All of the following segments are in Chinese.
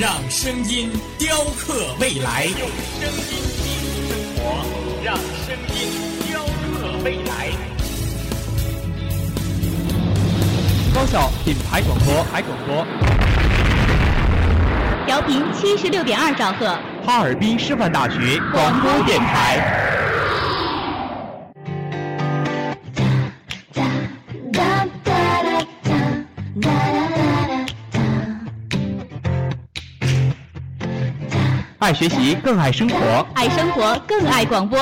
让声音雕刻未来。用声音记录生活，让声音雕刻未来。高校品牌广播，海广播，调频七十六点二兆赫，哈尔滨师范大学广播电台。爱学习，更爱生活；爱生活，更爱广播。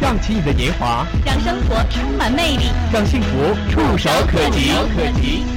让起你的年华，让生活充满魅力，让幸福触手可及。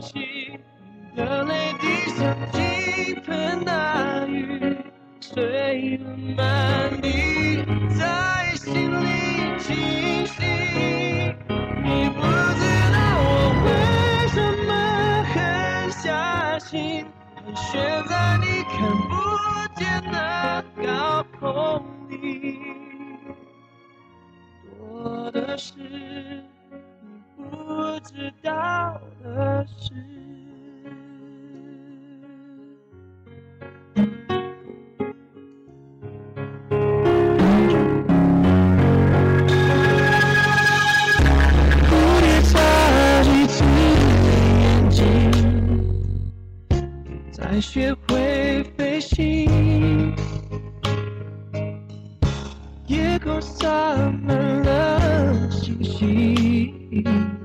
泣你的泪滴像倾盆大雨碎了满地在心里清晰你不知道我为什么狠下心盘旋在你看不见的高空里。多的是不知道何时蝴蝶眨几次眼睛才学会飞行夜空洒满了星星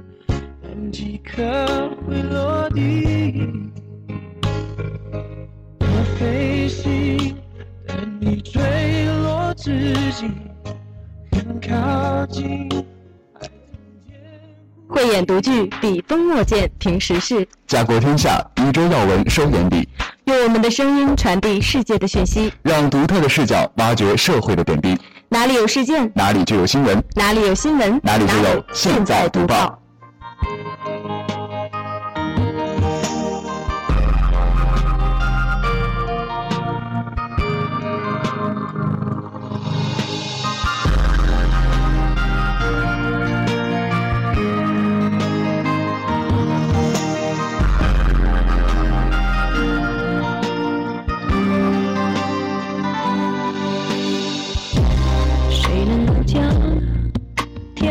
慧眼独具，笔锋墨见，评时事；家国天下，宇宙要闻收眼底。用我们的声音传递世界的讯息，让独特的视角挖掘社会的点滴。哪里有事件，哪里就有新闻；哪里有新闻，哪里就有现在读报。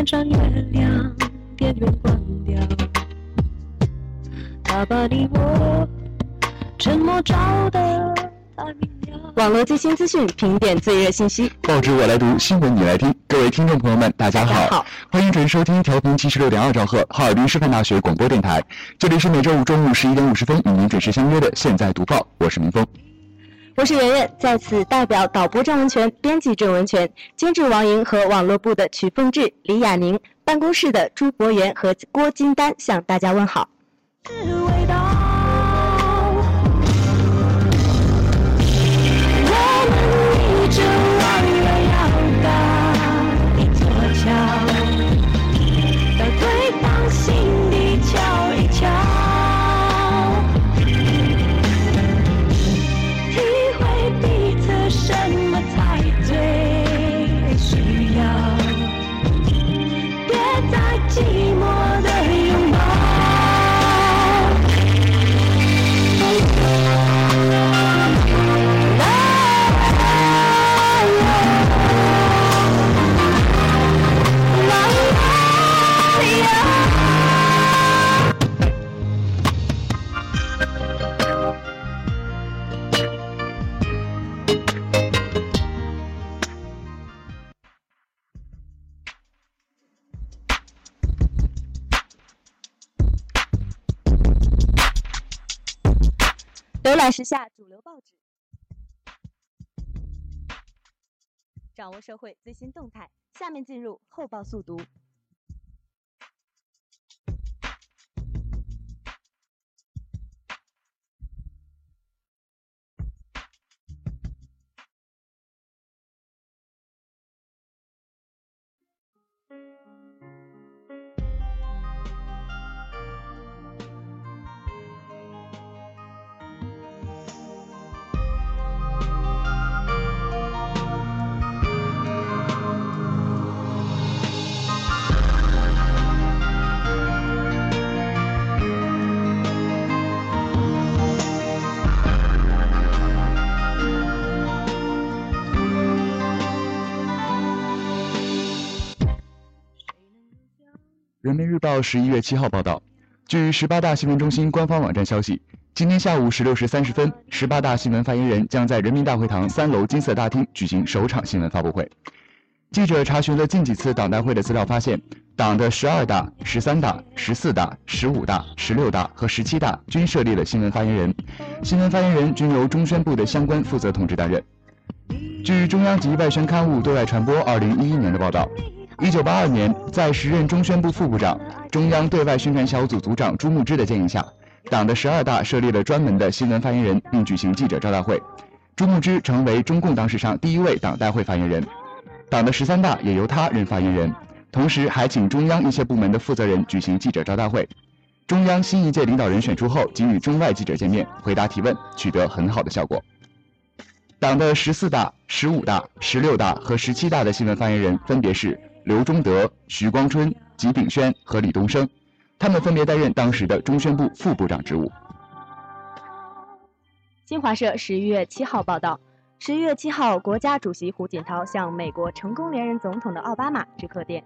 亮，电源关掉，他把你我沉默照得太明了。网络最新资讯，评点最热信息，报纸我来读，新闻你来听。各位听众朋友们，大家好，欢迎准时收听调频七十六点二兆赫哈尔滨师范大学广播电台，这里是每周五中午十一点五十分与您准时相约的《现在读报》，我是明峰。我是圆圆，在此代表导播郑文全、编辑郑文全、监制王莹和网络部的曲凤志、李雅宁、办公室的朱博元和郭金丹向大家问好。浏览时下主流报纸，掌握社会最新动态。下面进入后报速读。人民日报十一月七号报道，据十八大新闻中心官方网站消息，今天下午十六时三十分，十八大新闻发言人将在人民大会堂三楼金色大厅举行首场新闻发布会。记者查询了近几次党代会的资料，发现党的十二大、十三大、十四大、十五大、十六大和十七大均设立了新闻发言人，新闻发言人均由中宣部的相关负责同志担任。据中央级外宣刊物《对外传播》二零一一年的报道。一九八二年，在时任中宣部副部长、中央对外宣传小组组长朱穆之的建议下，党的十二大设立了专门的新闻发言人，并举行记者招待会。朱穆之成为中共党史上第一位党代会发言人。党的十三大也由他任发言人，同时还请中央一些部门的负责人举行记者招待会。中央新一届领导人选出后，仅与中外记者见面、回答提问，取得很好的效果。党的十四大、十五大、十六大和十七大的新闻发言人分别是。刘忠德、徐光春、吉炳轩和李东生，他们分别担任当时的中宣部副部长职务。新华社十一月七号报道，十一月七号，国家主席胡锦涛向美国成功连任总统的奥巴马致贺电。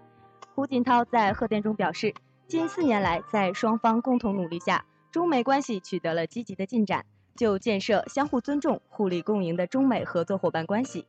胡锦涛在贺电中表示，近四年来，在双方共同努力下，中美关系取得了积极的进展，就建设相互尊重、互利共赢的中美合作伙伴关系。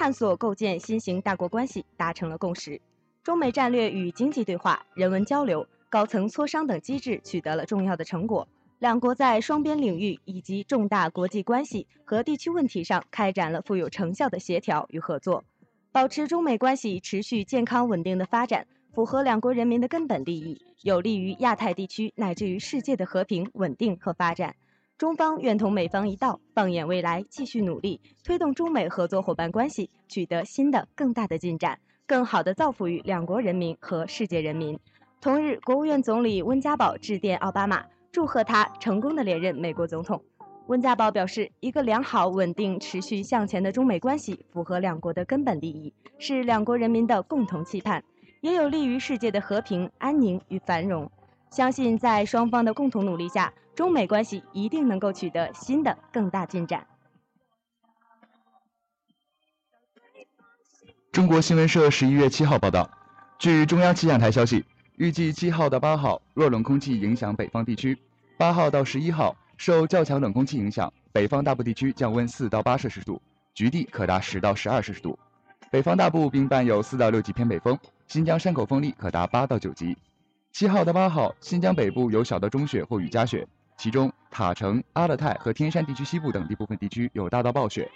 探索构建新型大国关系达成了共识，中美战略与经济对话、人文交流、高层磋商等机制取得了重要的成果。两国在双边领域以及重大国际关系和地区问题上开展了富有成效的协调与合作，保持中美关系持续健康稳定的发展，符合两国人民的根本利益，有利于亚太地区乃至于世界的和平稳定和发展。中方愿同美方一道，放眼未来，继续努力，推动中美合作伙伴关系取得新的更大的进展，更好地造福于两国人民和世界人民。同日，国务院总理温家宝致电奥巴马，祝贺他成功的连任美国总统。温家宝表示，一个良好、稳定、持续向前的中美关系，符合两国的根本利益，是两国人民的共同期盼，也有利于世界的和平、安宁与繁荣。相信在双方的共同努力下，中美关系一定能够取得新的更大进展。中国新闻社十一月七号报道，据中央气象台消息，预计七号到八号弱冷空气影响北方地区，八号到十一号受较强冷空气影响，北方大部地区降温四到八摄氏度，局地可达十到十二摄氏度。北方大部并伴有四到六级偏北风，新疆山口风力可达八到九级。七号到八号，新疆北部有小到中雪或雨夹雪，其中塔城、阿勒泰和天山地区西部等地部分地区有大到暴雪。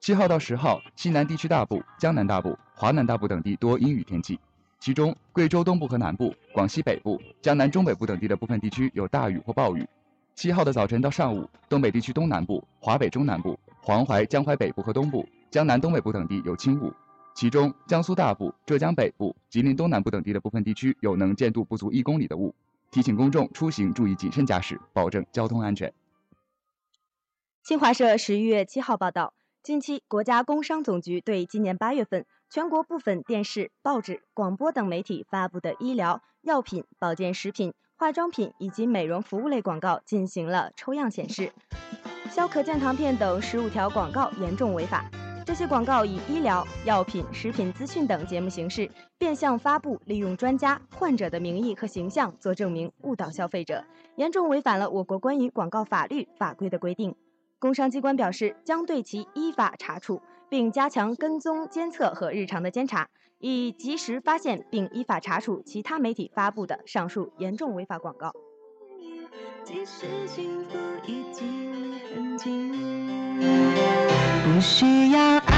七号到十号，西南地区大部、江南大部、华南大部等地多阴雨天气，其中贵州东部和南部、广西北部、江南中北部等地的部分地区有大雨或暴雨。七号的早晨到上午，东北地区东南部、华北中南部、黄淮、江淮北部和东部、江南东北部等地有轻雾。其中，江苏大部、浙江北部、吉林东南部等地的部分地区有能见度不足一公里的雾，提醒公众出行注意谨慎驾驶，保证交通安全。新华社十一月七号报道，近期国家工商总局对今年八月份全国部分电视、报纸、广播等媒体发布的医疗、药品、保健食品、化妆品以及美容服务类广告进行了抽样显示，消渴健糖片等十五条广告严重违法。这些广告以医疗、药品、食品资讯等节目形式变相发布，利用专家、患者的名义和形象做证明，误导消费者，严重违反了我国关于广告法律法规的规定。工商机关表示，将对其依法查处，并加强跟踪监测和日常的监察，以及时发现并依法查处其他媒体发布的上述严重违法广告。即使幸福已经很不需要爱。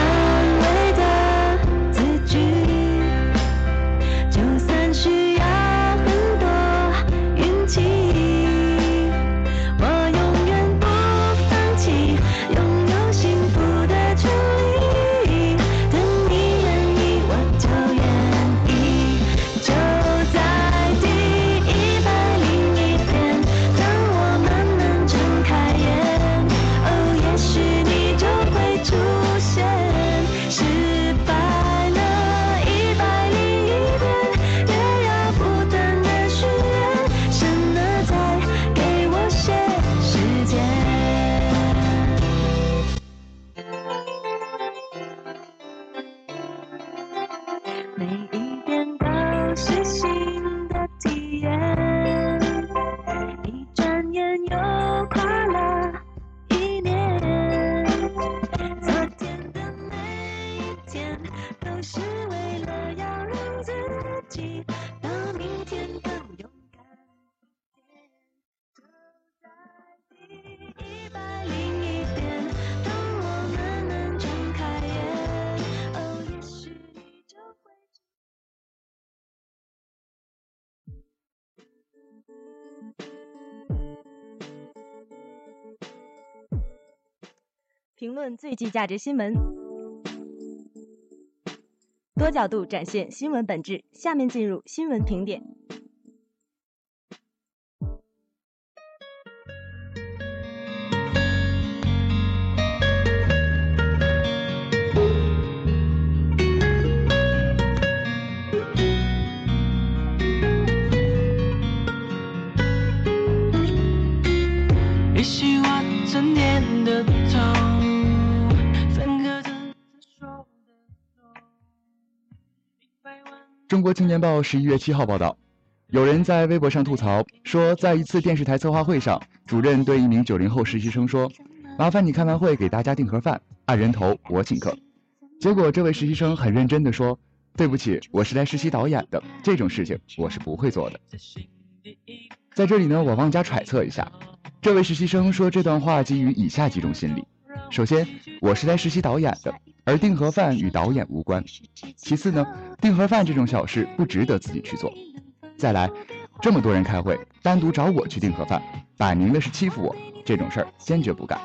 评论最具价值新闻，多角度展现新闻本质。下面进入新闻评点。青年报十一月七号报道，有人在微博上吐槽说，在一次电视台策划会上，主任对一名九零后实习生说：“麻烦你开完会给大家订盒饭，按人头，我请客。”结果这位实习生很认真地说：“对不起，我是来实习导演的，这种事情我是不会做的。”在这里呢，我妄加揣测一下，这位实习生说这段话基于以下几种心理：首先，我是来实习导演的，而订盒饭与导演无关；其次呢，订盒饭这种小事不值得自己去做；再来，这么多人开会，单独找我去订盒饭，摆明了是欺负我，这种事儿坚决不干。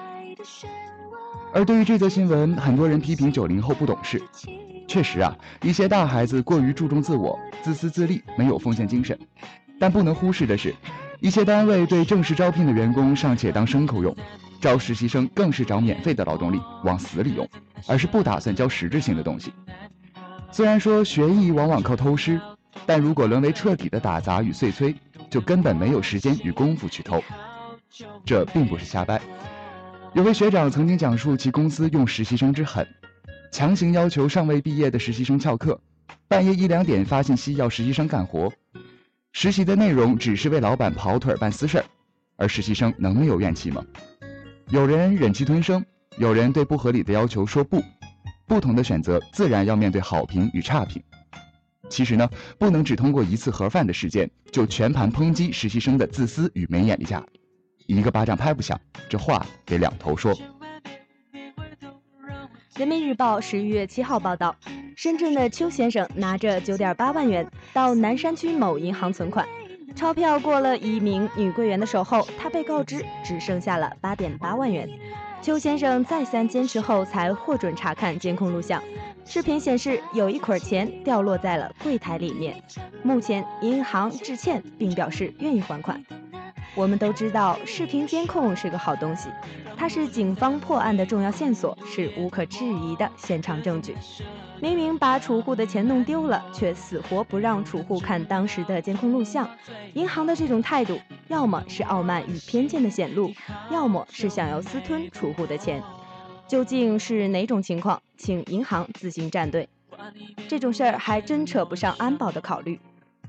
而对于这则新闻，很多人批评九零后不懂事。确实啊，一些大孩子过于注重自我，自私自利，没有奉献精神。但不能忽视的是，一些单位对正式招聘的员工尚且当牲口用，招实习生更是找免费的劳动力往死里用，而是不打算教实质性的东西。虽然说学艺往往靠偷师，但如果沦为彻底的打杂与碎催，就根本没有时间与功夫去偷。这并不是瞎掰。有位学长曾经讲述其公司用实习生之狠，强行要求尚未毕业的实习生翘课，半夜一两点发信息要实习生干活。实习的内容只是为老板跑腿办私事儿，而实习生能没有怨气吗？有人忍气吞声，有人对不合理的要求说不，不同的选择自然要面对好评与差评。其实呢，不能只通过一次盒饭的事件就全盘抨击实习生的自私与没眼力价，一个巴掌拍不响，这话得两头说。人民日报十一月七号报道，深圳的邱先生拿着九点八万元到南山区某银行存款，钞票过了一名女柜员的手后，他被告知只剩下了八点八万元。邱先生再三坚持后，才获准查看监控录像。视频显示，有一捆钱掉落在了柜台里面。目前，银行致歉并表示愿意还款。我们都知道，视频监控是个好东西，它是警方破案的重要线索，是无可置疑的现场证据。明明把储户的钱弄丢了，却死活不让储户看当时的监控录像。银行的这种态度，要么是傲慢与偏见的显露，要么是想要私吞储户的钱。究竟是哪种情况？请银行自行站队。这种事儿还真扯不上安保的考虑。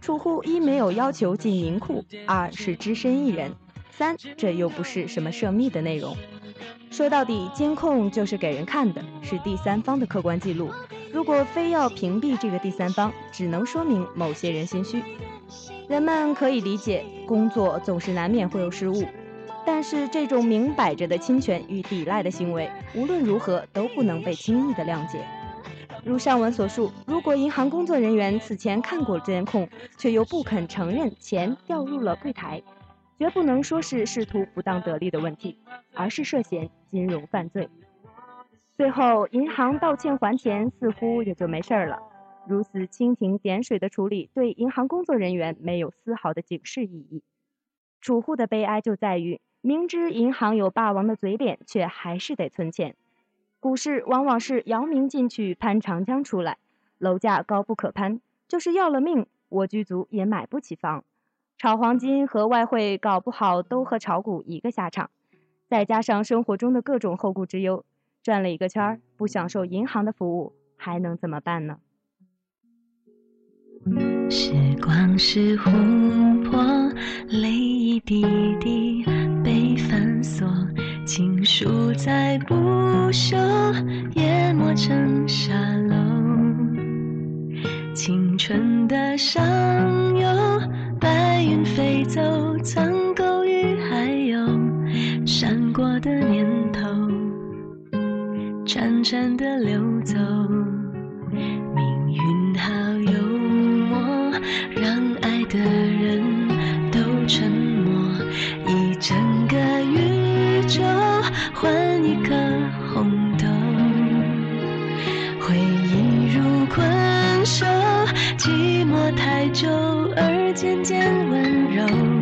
储户一没有要求进银库，二是只身一人，三这又不是什么涉密的内容。说到底，监控就是给人看的，是第三方的客观记录。如果非要屏蔽这个第三方，只能说明某些人心虚。人们可以理解，工作总是难免会有失误。但是这种明摆着的侵权与抵赖的行为，无论如何都不能被轻易的谅解。如上文所述，如果银行工作人员此前看过监控，却又不肯承认钱掉入了柜台，绝不能说是仕途不当得利的问题，而是涉嫌金融犯罪。最后，银行道歉还钱，似乎也就没事儿了。如此蜻蜓点水的处理，对银行工作人员没有丝毫的警示意义。储户的悲哀就在于，明知银行有霸王的嘴脸，却还是得存钱。股市往往是姚明进去，潘长江出来，楼价高不可攀，就是要了命，我居族也买不起房。炒黄金和外汇搞不好都和炒股一个下场，再加上生活中的各种后顾之忧，转了一个圈儿，不享受银行的服务，还能怎么办呢？时光是琥珀，泪一滴滴被反锁，情书再不朽，淹没成沙漏。青春的上游，白云飞走，苍狗与还有闪过的念头，潺潺的流走。命运好幽默，让爱的人都沉默，一整个宇宙换一颗红豆，回忆如困兽，寂寞太久渐渐温柔。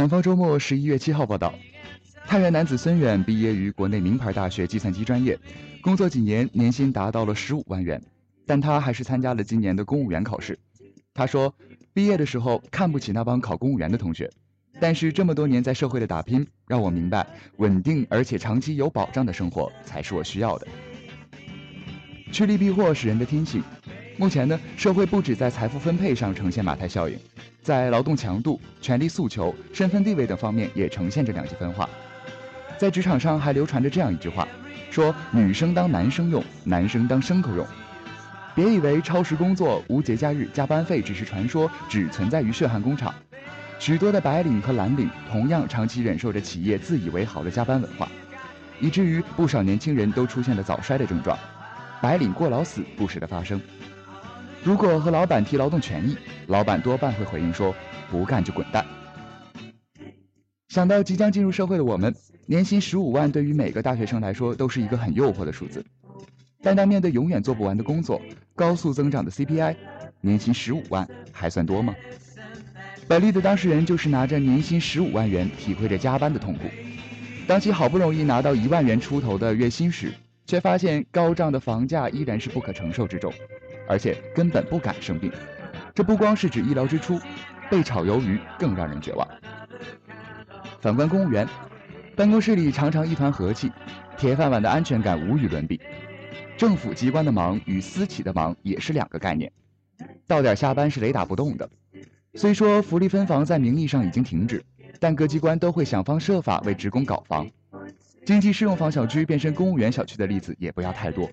南方周末十一月七号报道，太原男子孙远毕业于国内名牌大学计算机专业，工作几年，年薪达到了十五万元，但他还是参加了今年的公务员考试。他说，毕业的时候看不起那帮考公务员的同学，但是这么多年在社会的打拼，让我明白，稳定而且长期有保障的生活才是我需要的。趋利避祸是人的天性。目前呢，社会不止在财富分配上呈现马太效应，在劳动强度、权利诉求、身份地位等方面也呈现着两极分化。在职场上还流传着这样一句话，说女生当男生用，男生当牲口用。别以为超时工作、无节假日、加班费只是传说，只存在于血汗工厂。许多的白领和蓝领同样长期忍受着企业自以为好的加班文化，以至于不少年轻人都出现了早衰的症状。白领过劳死不时的发生。如果和老板提劳动权益，老板多半会回应说：“不干就滚蛋。”想到即将进入社会的我们，年薪十五万对于每个大学生来说都是一个很诱惑的数字。但当面对永远做不完的工作、高速增长的 CPI，年薪十五万还算多吗？本例的当事人就是拿着年薪十五万元，体会着加班的痛苦。当其好不容易拿到一万元出头的月薪时，却发现高涨的房价依然是不可承受之重。而且根本不敢生病，这不光是指医疗支出，被炒鱿鱼更让人绝望。反观公务员，办公室里常常一团和气，铁饭碗的安全感无与伦比。政府机关的忙与私企的忙也是两个概念，到点下班是雷打不动的。虽说福利分房在名义上已经停止，但各机关都会想方设法为职工搞房。经济适用房小区变身公务员小区的例子也不要太多。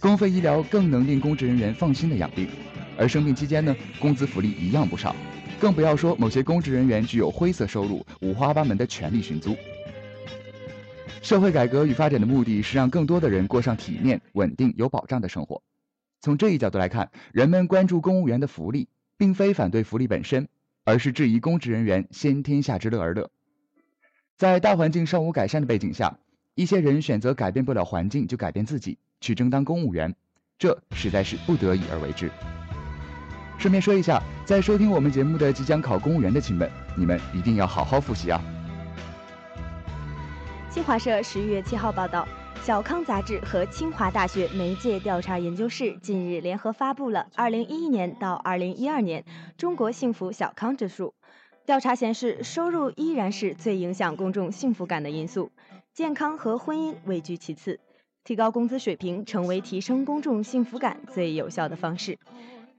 公费医疗更能令公职人员放心的养病，而生病期间呢，工资福利一样不少，更不要说某些公职人员具有灰色收入、五花八门的权利寻租。社会改革与发展的目的是让更多的人过上体面、稳定、有保障的生活。从这一角度来看，人们关注公务员的福利，并非反对福利本身，而是质疑公职人员先天下之乐而乐。在大环境尚无改善的背景下，一些人选择改变不了环境就改变自己。去争当公务员，这实在是不得已而为之。顺便说一下，在收听我们节目的即将考公务员的亲们，你们一定要好好复习啊！新华社十一月七号报道，小康杂志和清华大学媒介调查研究室近日联合发布了二零一一年到二零一二年中国幸福小康指数。调查显示，收入依然是最影响公众幸福感的因素，健康和婚姻位居其次。提高工资水平成为提升公众幸福感最有效的方式。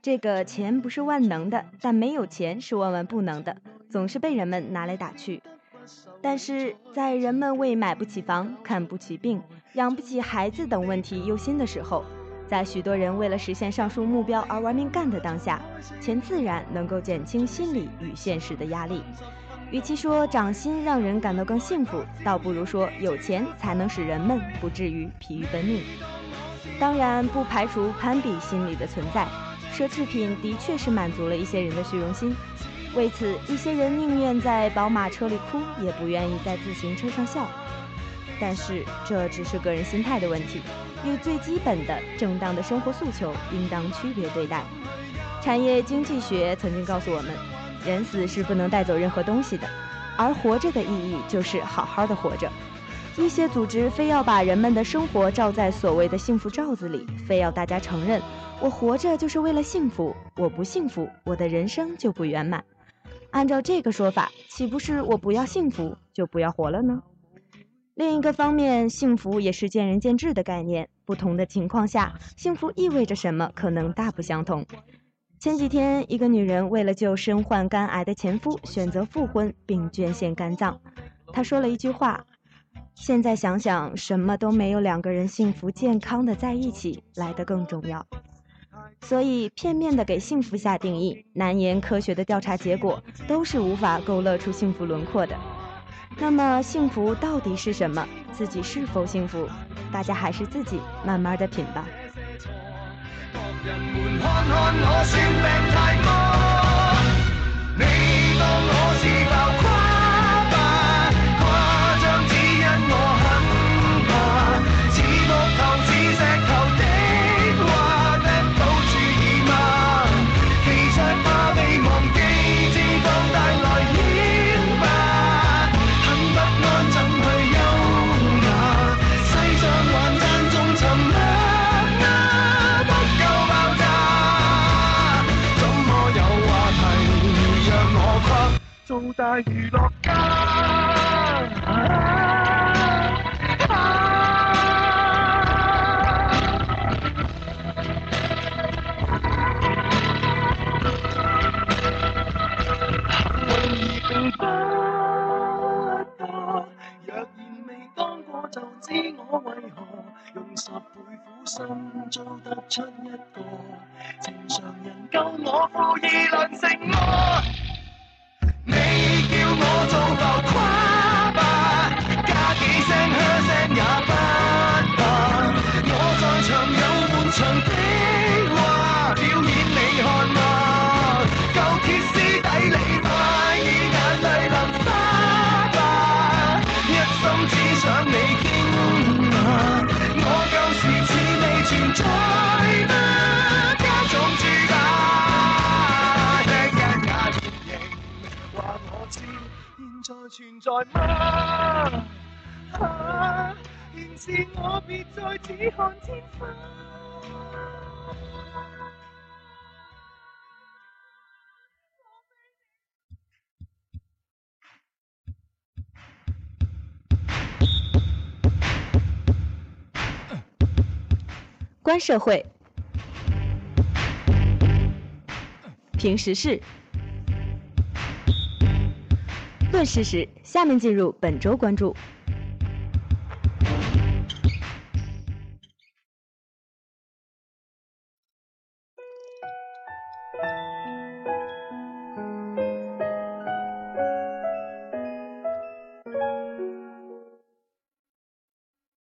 这个钱不是万能的，但没有钱是万万不能的，总是被人们拿来打趣。但是在人们为买不起房、看不起病、养不起孩子等问题忧心的时候，在许多人为了实现上述目标而玩命干的当下，钱自然能够减轻心理与现实的压力。与其说掌心让人感到更幸福，倒不如说有钱才能使人们不至于疲于奔命。当然，不排除攀比心理的存在，奢侈品的确是满足了一些人的虚荣心。为此，一些人宁愿在宝马车里哭，也不愿意在自行车上笑。但是，这只是个人心态的问题。与最基本的正当的生活诉求应当区别对待。产业经济学曾经告诉我们，人死是不能带走任何东西的，而活着的意义就是好好的活着。一些组织非要把人们的生活罩在所谓的幸福罩子里，非要大家承认我活着就是为了幸福，我不幸福，我的人生就不圆满。按照这个说法，岂不是我不要幸福就不要活了呢？另一个方面，幸福也是见仁见智的概念。不同的情况下，幸福意味着什么，可能大不相同。前几天，一个女人为了救身患肝癌的前夫，选择复婚并捐献肝脏。她说了一句话：“现在想想，什么都没有两个人幸福健康的在一起来得更重要。”所以，片面的给幸福下定义，难言科学的调查结果，都是无法勾勒出幸福轮廓的。那么幸福到底是什么？自己是否幸福？大家还是自己慢慢的品吧。人们看看我算病太多，你当我是爆。做大娱乐家。若然未當過，就知我為何用十倍苦心，做得出一個正常人夠我負議論你叫我做浮夸吧加几声嘘声也存在吗？现时我别再只看天花。观社会，评时事。论事实，下面进入本周关注。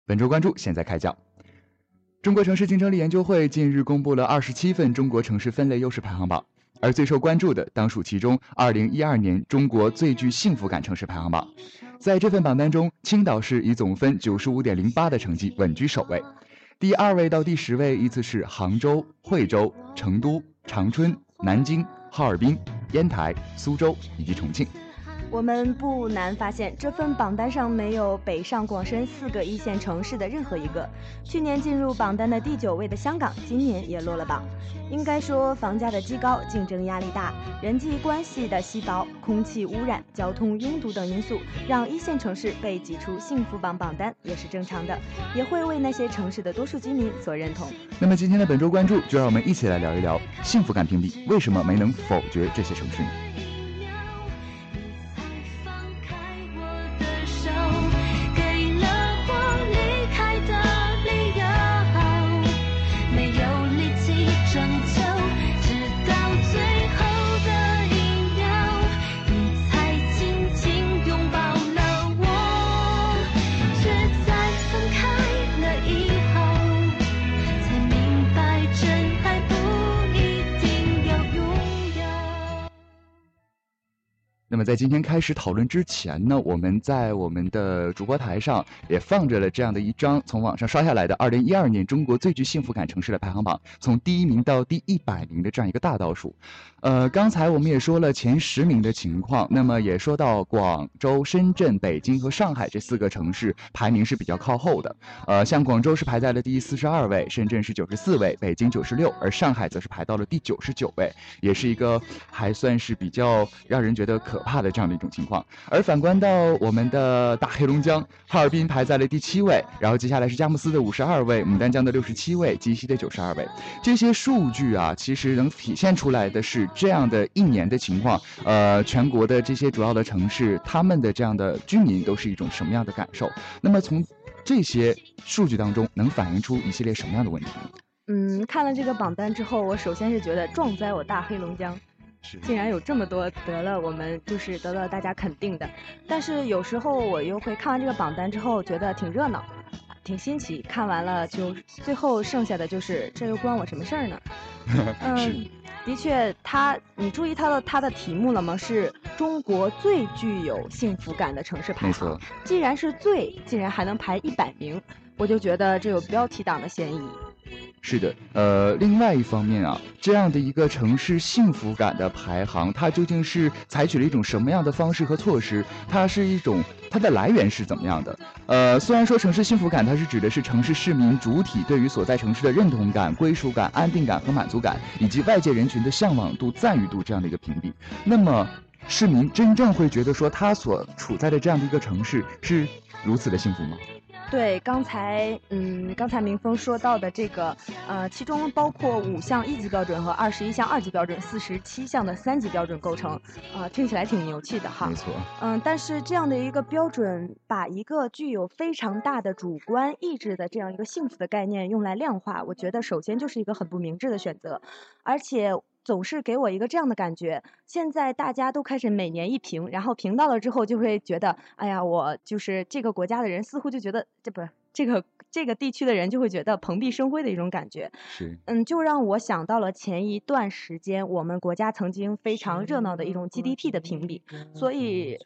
本周关注现在开讲。中国城市竞争力研究会近日公布了二十七份中国城市分类优势排行榜。而最受关注的当属其中2012年中国最具幸福感城市排行榜。在这份榜单中，青岛市以总分95.08的成绩稳居首位，第二位到第十位依次是杭州、惠州、成都、长春、南京、哈尔滨、烟台、苏州以及重庆。我们不难发现，这份榜单上没有北上广深四个一线城市的任何一个。去年进入榜单的第九位的香港，今年也落了榜。应该说，房价的畸高，竞争压力大，人际关系的稀薄，空气污染、交通拥堵等因素，让一线城市被挤出幸福榜榜单也是正常的，也会为那些城市的多数居民所认同。那么今天的本周关注，就让我们一起来聊一聊幸福感评比为什么没能否决这些城市呢？在今天开始讨论之前呢，我们在我们的主播台上也放着了这样的一张从网上刷下来的二零一二年中国最具幸福感城市的排行榜，从第一名到第一百名的这样一个大倒数。呃，刚才我们也说了前十名的情况，那么也说到广州、深圳、北京和上海这四个城市排名是比较靠后的。呃，像广州是排在了第四十二位，深圳是九十四位，北京九十六，而上海则是排到了第九十九位，也是一个还算是比较让人觉得可。怕的这样的一种情况，而反观到我们的大黑龙江，哈尔滨排在了第七位，然后接下来是佳木斯的五十二位，牡丹江的六十七位，鸡西的九十二位。这些数据啊，其实能体现出来的是这样的一年的情况。呃，全国的这些主要的城市，他们的这样的居民都是一种什么样的感受？那么从这些数据当中，能反映出一系列什么样的问题？嗯，看了这个榜单之后，我首先是觉得壮哉我大黑龙江。竟然有这么多得了，我们就是得到大家肯定的。但是有时候我又会看完这个榜单之后，觉得挺热闹，挺新奇。看完了就最后剩下的就是这又关我什么事儿呢？嗯，的确，他你注意他的他的题目了吗？是中国最具有幸福感的城市排行。既然是最，竟然还能排一百名，我就觉得这有标题党的嫌疑。是的，呃，另外一方面啊，这样的一个城市幸福感的排行，它究竟是采取了一种什么样的方式和措施？它是一种它的来源是怎么样的？呃，虽然说城市幸福感，它是指的是城市市民主体对于所在城市的认同感、归属感、安定感和满足感，以及外界人群的向往度、赞誉度这样的一个评比。那么，市民真正会觉得说他所处在的这样的一个城市是如此的幸福吗？对，刚才嗯，刚才明峰说到的这个，呃，其中包括五项一级标准和二十一项二级标准，四十七项的三级标准构成，啊，听起来挺牛气的哈。没错。嗯，但是这样的一个标准，把一个具有非常大的主观意志的这样一个幸福的概念用来量化，我觉得首先就是一个很不明智的选择，而且。总是给我一个这样的感觉，现在大家都开始每年一评，然后评到了之后就会觉得，哎呀，我就是这个国家的人，似乎就觉得这不这个这个地区的人就会觉得蓬荜生辉的一种感觉。是，嗯，就让我想到了前一段时间我们国家曾经非常热闹的一种 GDP 的评比，所以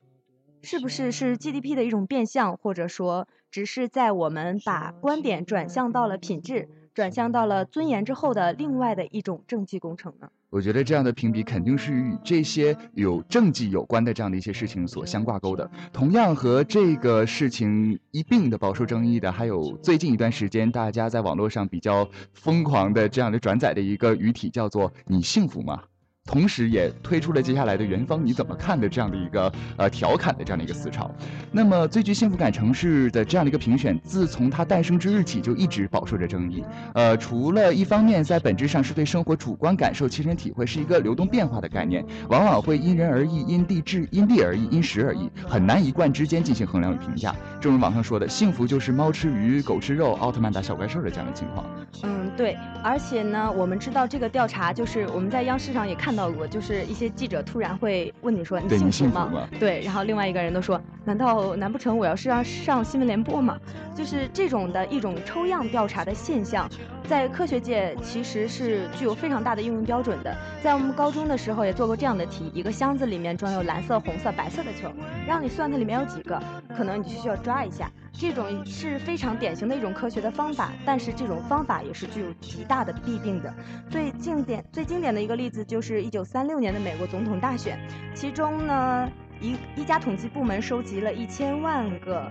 是不是是 GDP 的一种变相，或者说只是在我们把观点转向到了品质，转向到了尊严之后的另外的一种政绩工程呢？我觉得这样的评比肯定是与这些有政绩有关的这样的一些事情所相挂钩的。同样和这个事情一并的饱受争议的，还有最近一段时间大家在网络上比较疯狂的这样的转载的一个语体，叫做“你幸福吗？”同时，也推出了接下来的元芳你怎么看的这样的一个呃调侃的这样的一个思潮。那么，最具幸福感城市的这样的一个评选，自从它诞生之日起就一直饱受着争议。呃，除了一方面在本质上是对生活主观感受亲身体会，是一个流动变化的概念，往往会因人而异、因地制、因地而异、因时而异，很难一贯之间进行衡量与评价。正如网上说的，幸福就是猫吃鱼、狗吃肉、奥特曼打小怪兽的这样的情况。嗯，对。而且呢，我们知道这个调查就是我们在央视上也看。到过，就是一些记者突然会问你说：“你姓什么？”对，然后另外一个人都说：“难道难不成我要是要上新闻联播吗？”就是这种的一种抽样调查的现象，在科学界其实是具有非常大的应用标准的。在我们高中的时候也做过这样的题：一个箱子里面装有蓝色、红色、白色的球，让你算它里面有几个，可能你就需要抓一下。这种是非常典型的一种科学的方法，但是这种方法也是具有极大的弊病的。最经典、最经典的一个例子就是一九三六年的美国总统大选，其中呢，一一家统计部门收集了一千万个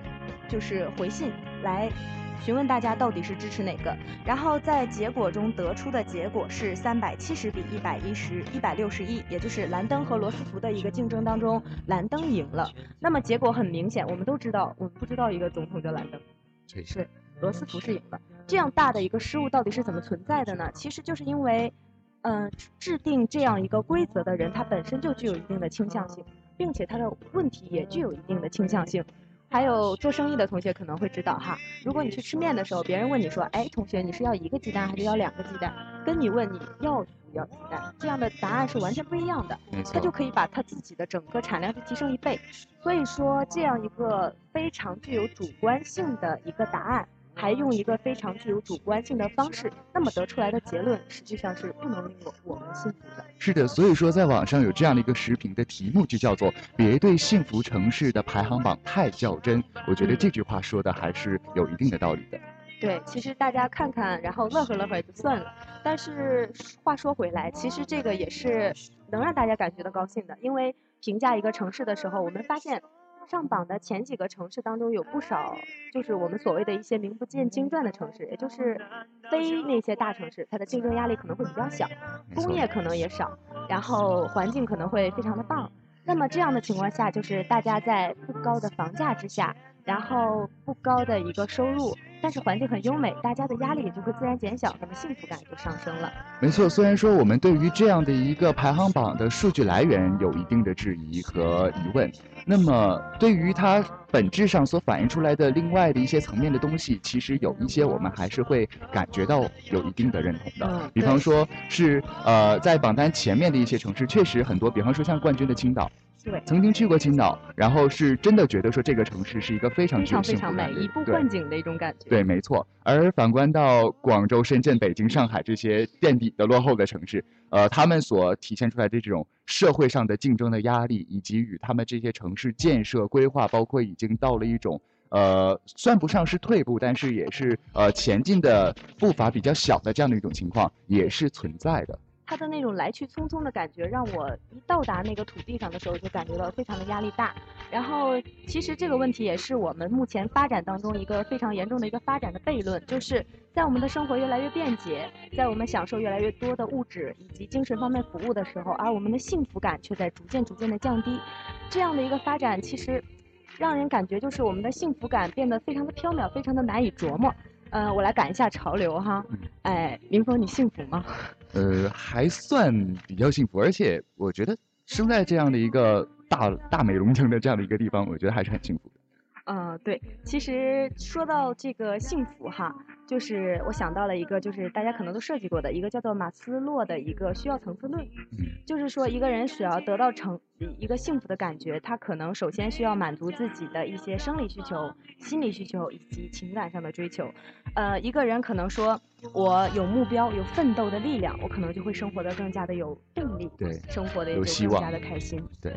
就是回信来。询问大家到底是支持哪个，然后在结果中得出的结果是三百七十比一百一十一百六十一，也就是兰登和罗斯福的一个竞争当中，兰登赢了。那么结果很明显，我们都知道，我们不知道一个总统叫兰登，是罗斯福是赢了。这样大的一个失误到底是怎么存在的呢？其实就是因为，嗯，制定这样一个规则的人，他本身就具有一定的倾向性，并且他的问题也具有一定的倾向性。还有做生意的同学可能会知道哈，如果你去吃面的时候，别人问你说，哎，同学，你是要一个鸡蛋还是要两个鸡蛋？跟你问你要不要鸡蛋，这样的答案是完全不一样的。他就可以把他自己的整个产量去提升一倍。所以说，这样一个非常具有主观性的一个答案。还用一个非常具有主观性的方式，那么得出来的结论实际上是不能令我我们信服的。是的，所以说在网上有这样的一个视频的题目，就叫做“别对幸福城市的排行榜太较真”。我觉得这句话说的还是有一定的道理的。对，其实大家看看，然后乐呵乐呵也就算了。但是话说回来，其实这个也是能让大家感觉到高兴的，因为评价一个城市的时候，我们发现。上榜的前几个城市当中，有不少就是我们所谓的一些名不见经传的城市，也就是非那些大城市，它的竞争压力可能会比较小，工业可能也少，然后环境可能会非常的棒。那么这样的情况下，就是大家在不高的房价之下，然后不高的一个收入。但是环境很优美，大家的压力也就会自然减小，那么幸福感就上升了。没错，虽然说我们对于这样的一个排行榜的数据来源有一定的质疑和疑问，那么对于它本质上所反映出来的另外的一些层面的东西，其实有一些我们还是会感觉到有一定的认同的。比方说是呃，在榜单前面的一些城市，确实很多，比方说像冠军的青岛。曾经去过青岛，然后是真的觉得说这个城市是一个非常非常非常美、一步换景的一种感觉。对，没错。而反观到广州、深圳、北京、上海这些垫底的落后的城市，呃，他们所体现出来的这种社会上的竞争的压力，以及与他们这些城市建设规划，包括已经到了一种呃算不上是退步，但是也是呃前进的步伐比较小的这样的一种情况，也是存在的。它的那种来去匆匆的感觉，让我一到达那个土地上的时候，就感觉到非常的压力大。然后，其实这个问题也是我们目前发展当中一个非常严重的一个发展的悖论，就是在我们的生活越来越便捷，在我们享受越来越多的物质以及精神方面服务的时候，而我们的幸福感却在逐渐逐渐的降低。这样的一个发展，其实让人感觉就是我们的幸福感变得非常的缥缈，非常的难以琢磨。嗯，我来赶一下潮流哈。哎，明峰，你幸福吗？呃，还算比较幸福，而且我觉得生在这样的一个大大美龙城的这样的一个地方，我觉得还是很幸福的。嗯，对，其实说到这个幸福哈，就是我想到了一个，就是大家可能都设计过的一个叫做马斯洛的一个需要层次论，就是说一个人想要得到成一个幸福的感觉，他可能首先需要满足自己的一些生理需求、心理需求以及情感上的追求。呃，一个人可能说我有目标、有奋斗的力量，我可能就会生活的更加的有动力，对，生活的也就更加的开心，对。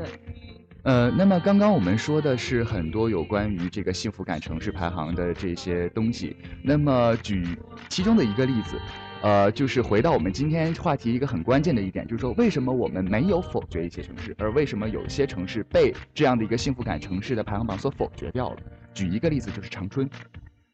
呃，那么刚刚我们说的是很多有关于这个幸福感城市排行的这些东西。那么举其中的一个例子，呃，就是回到我们今天话题一个很关键的一点，就是说为什么我们没有否决一些城市，而为什么有些城市被这样的一个幸福感城市的排行榜所否决掉了？举一个例子，就是长春。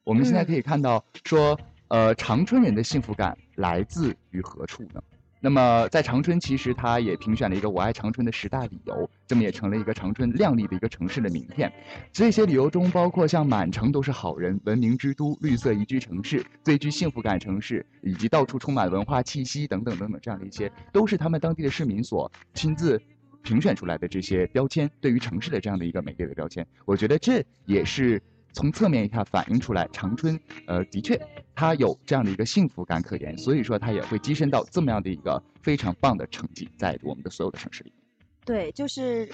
我们现在可以看到，说呃，长春人的幸福感来自于何处呢？那么，在长春，其实它也评选了一个“我爱长春”的十大理由，这么也成了一个长春亮丽的一个城市的名片。这些理由中，包括像满城都是好人、文明之都、绿色宜居城市、最具幸福感城市，以及到处充满文化气息等等等等，这样的一些，都是他们当地的市民所亲自评选出来的这些标签，对于城市的这样的一个美丽的标签。我觉得这也是。从侧面一看，反映出来长春，呃，的确，它有这样的一个幸福感可言，所以说它也会跻身到这么样的一个非常棒的成绩，在我们的所有的城市里。对，就是，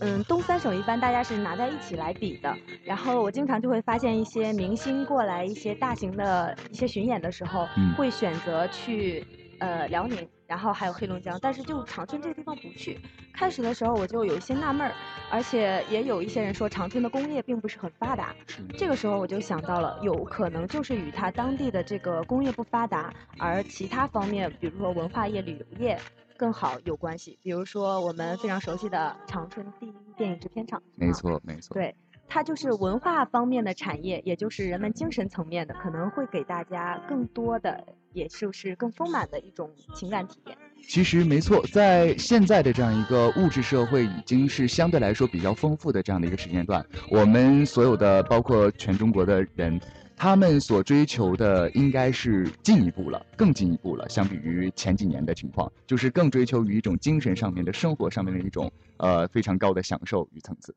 嗯，东三省一般大家是拿在一起来比的，然后我经常就会发现一些明星过来一些大型的一些巡演的时候，会选择去。呃辽宁，然后还有黑龙江，但是就长春这个地方不去。开始的时候我就有一些纳闷儿，而且也有一些人说长春的工业并不是很发达。这个时候我就想到了，有可能就是与它当地的这个工业不发达，而其他方面，比如说文化业、旅游业更好有关系。比如说我们非常熟悉的长春第一电影制片厂，没错，没错。对，它就是文化方面的产业，也就是人们精神层面的，可能会给大家更多的，也就是更丰满的一种情感体验。其实没错，在现在的这样一个物质社会，已经是相对来说比较丰富的这样的一个时间段。我们所有的，包括全中国的人，他们所追求的应该是进一步了，更进一步了。相比于前几年的情况，就是更追求于一种精神上面的生活上面的一种呃非常高的享受与层次。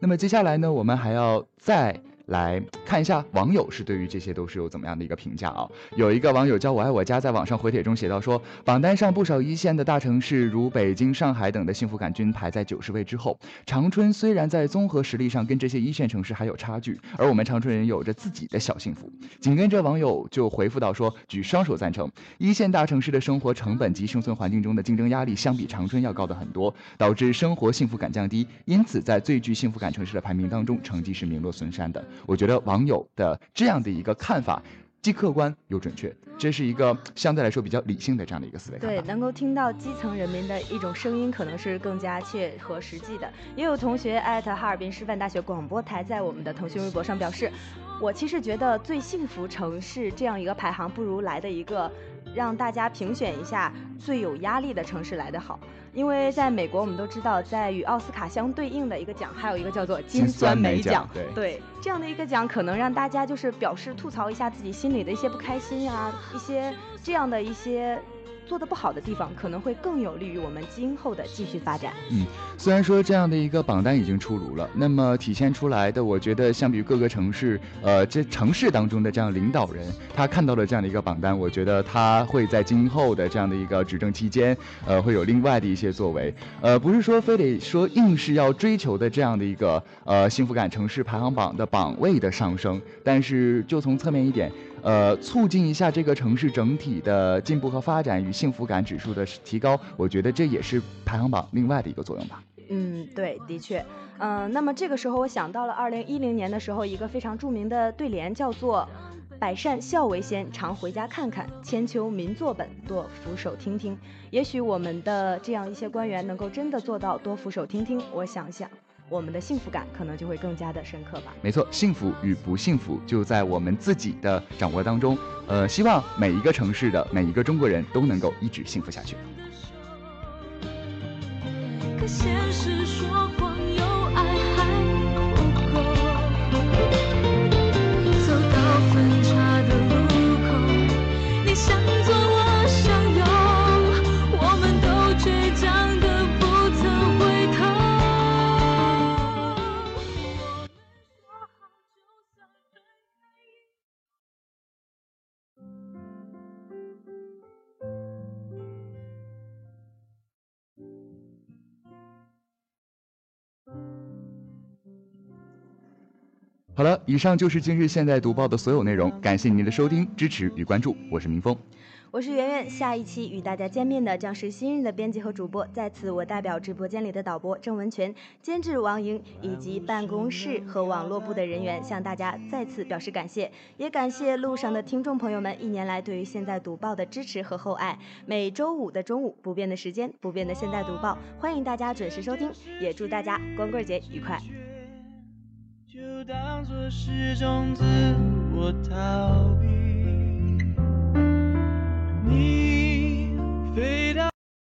那么接下来呢，我们还要再。来看一下网友是对于这些都是有怎么样的一个评价啊？有一个网友叫我爱我家，在网上回帖中写到说，榜单上不少一线的大城市，如北京、上海等的幸福感均排在九十位之后。长春虽然在综合实力上跟这些一线城市还有差距，而我们长春人有着自己的小幸福。紧跟着网友就回复到说，举双手赞成，一线大城市的生活成本及生存环境中的竞争压力相比长春要高的很多，导致生活幸福感降低，因此在最具幸福感城市的排名当中，成绩是名落孙山的。我觉得网友的这样的一个看法，既客观又准确，这是一个相对来说比较理性的这样的一个思维。对，能够听到基层人民的一种声音，可能是更加切合实际的。也有同学艾特哈尔滨师范大学广播台在我们的腾讯微博上表示，我其实觉得最幸福城市这样一个排行，不如来的一个让大家评选一下最有压力的城市来得好。因为在美国，我们都知道，在与奥斯卡相对应的一个奖，还有一个叫做金酸梅奖。对，这样的一个奖，可能让大家就是表示吐槽一下自己心里的一些不开心啊，一些这样的一些。做的不好的地方，可能会更有利于我们今后的继续发展。嗯，虽然说这样的一个榜单已经出炉了，那么体现出来的，我觉得相比于各个城市，呃，这城市当中的这样领导人，他看到了这样的一个榜单，我觉得他会在今后的这样的一个执政期间，呃，会有另外的一些作为。呃，不是说非得说硬是要追求的这样的一个呃幸福感城市排行榜的榜位的上升，但是就从侧面一点。呃，促进一下这个城市整体的进步和发展与幸福感指数的提高，我觉得这也是排行榜另外的一个作用吧。嗯，对，的确，嗯，那么这个时候我想到了二零一零年的时候，一个非常著名的对联，叫做“百善孝为先，常回家看看；千秋民作本，多俯首听听。”也许我们的这样一些官员能够真的做到多俯首听听，我想想。我们的幸福感可能就会更加的深刻吧。没错，幸福与不幸福就在我们自己的掌握当中。呃，希望每一个城市的每一个中国人都能够一直幸福下去。可现实说谎以上就是今日现代读报的所有内容，感谢您的收听、支持与关注，我是明峰。我是圆圆，下一期与大家见面的将是新任的编辑和主播。在此，我代表直播间里的导播郑文全、监制王莹以及办公室和网络部的人员，向大家再次表示感谢，也感谢路上的听众朋友们一年来对于现在读报的支持和厚爱。每周五的中午，不变的时间，不变的现在读报，欢迎大家准时收听，也祝大家光棍节愉快。就当作是种自我逃避。你飞到